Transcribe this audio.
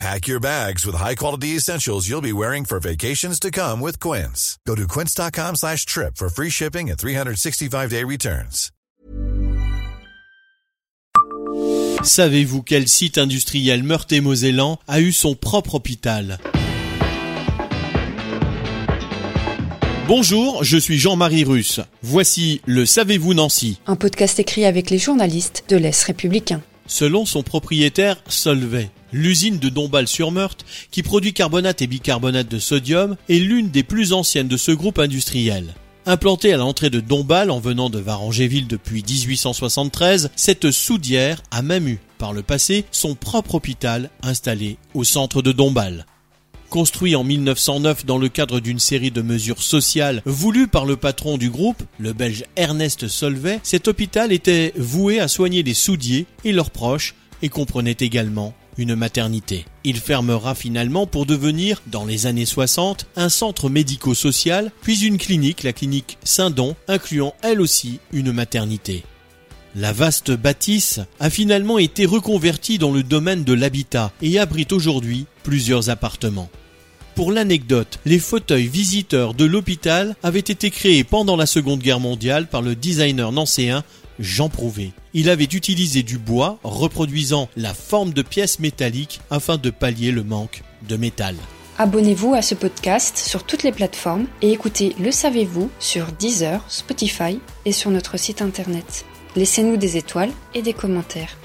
Pack your bags with high-quality essentials you'll be wearing for vacations to come with Quince. Go to quince.com slash trip for free shipping and 365-day returns. Savez-vous quel site industriel meurthe-et-mosellan a eu son propre hôpital? Bonjour, je suis Jean-Marie Russe. Voici le Savez-vous Nancy Un podcast écrit avec les journalistes de l'Est républicain. Selon son propriétaire Solvay, l'usine de Dombasle-sur-Meurthe, qui produit carbonate et bicarbonate de sodium, est l'une des plus anciennes de ce groupe industriel. Implantée à l'entrée de Dombasle en venant de Varangéville depuis 1873, cette soudière a même eu, par le passé, son propre hôpital installé au centre de Dombasle. Construit en 1909 dans le cadre d'une série de mesures sociales voulues par le patron du groupe, le belge Ernest Solvay, cet hôpital était voué à soigner les soudiers et leurs proches et comprenait également une maternité. Il fermera finalement pour devenir, dans les années 60, un centre médico-social, puis une clinique, la clinique Saint-Don, incluant elle aussi une maternité. La vaste bâtisse a finalement été reconvertie dans le domaine de l'habitat et abrite aujourd'hui plusieurs appartements. Pour l'anecdote, les fauteuils visiteurs de l'hôpital avaient été créés pendant la Seconde Guerre mondiale par le designer nancéen Jean Prouvé. Il avait utilisé du bois reproduisant la forme de pièces métalliques afin de pallier le manque de métal. Abonnez-vous à ce podcast sur toutes les plateformes et écoutez Le Savez-vous sur Deezer, Spotify et sur notre site internet. Laissez-nous des étoiles et des commentaires.